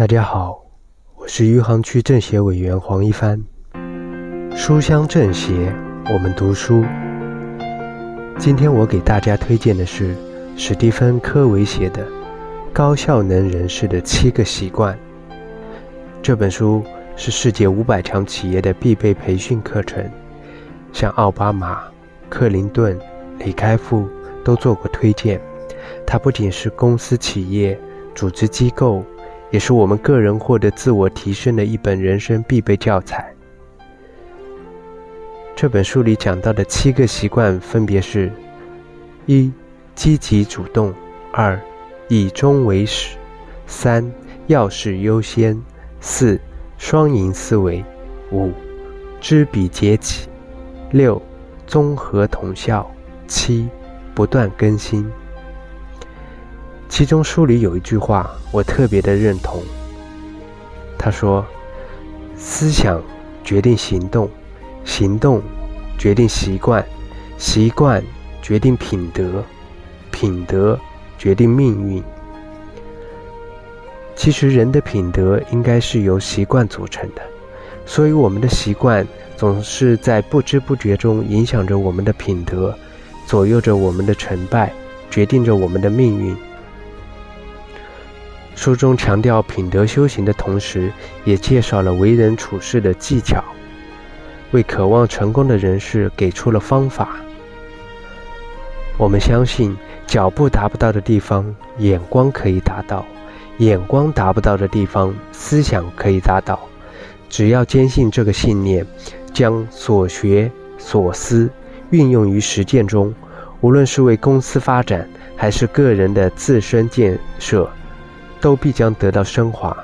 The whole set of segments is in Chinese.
大家好，我是余杭区政协委员黄一帆。书香政协，我们读书。今天我给大家推荐的是史蒂芬·科维写的《高效能人士的七个习惯》。这本书是世界五百强企业的必备培训课程，像奥巴马、克林顿、李开复都做过推荐。它不仅是公司、企业、组织机构。也是我们个人获得自我提升的一本人生必备教材。这本书里讲到的七个习惯分别是：一、积极主动；二、以终为始；三、要事优先；四、双赢思维；五、知彼解己；六、综合统效；七、不断更新。其中书里有一句话，我特别的认同。他说：“思想决定行动，行动决定习惯，习惯决定品德，品德决定命运。”其实人的品德应该是由习惯组成的，所以我们的习惯总是在不知不觉中影响着我们的品德，左右着我们的成败，决定着我们的命运。书中强调品德修行的同时，也介绍了为人处事的技巧，为渴望成功的人士给出了方法。我们相信，脚步达不到的地方，眼光可以达到；眼光达不到的地方，思想可以达到。只要坚信这个信念，将所学所思运用于实践中，无论是为公司发展，还是个人的自身建设。都必将得到升华。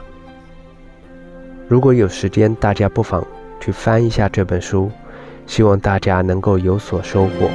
如果有时间大家不妨去翻一下这本书希望大家能够有所收获。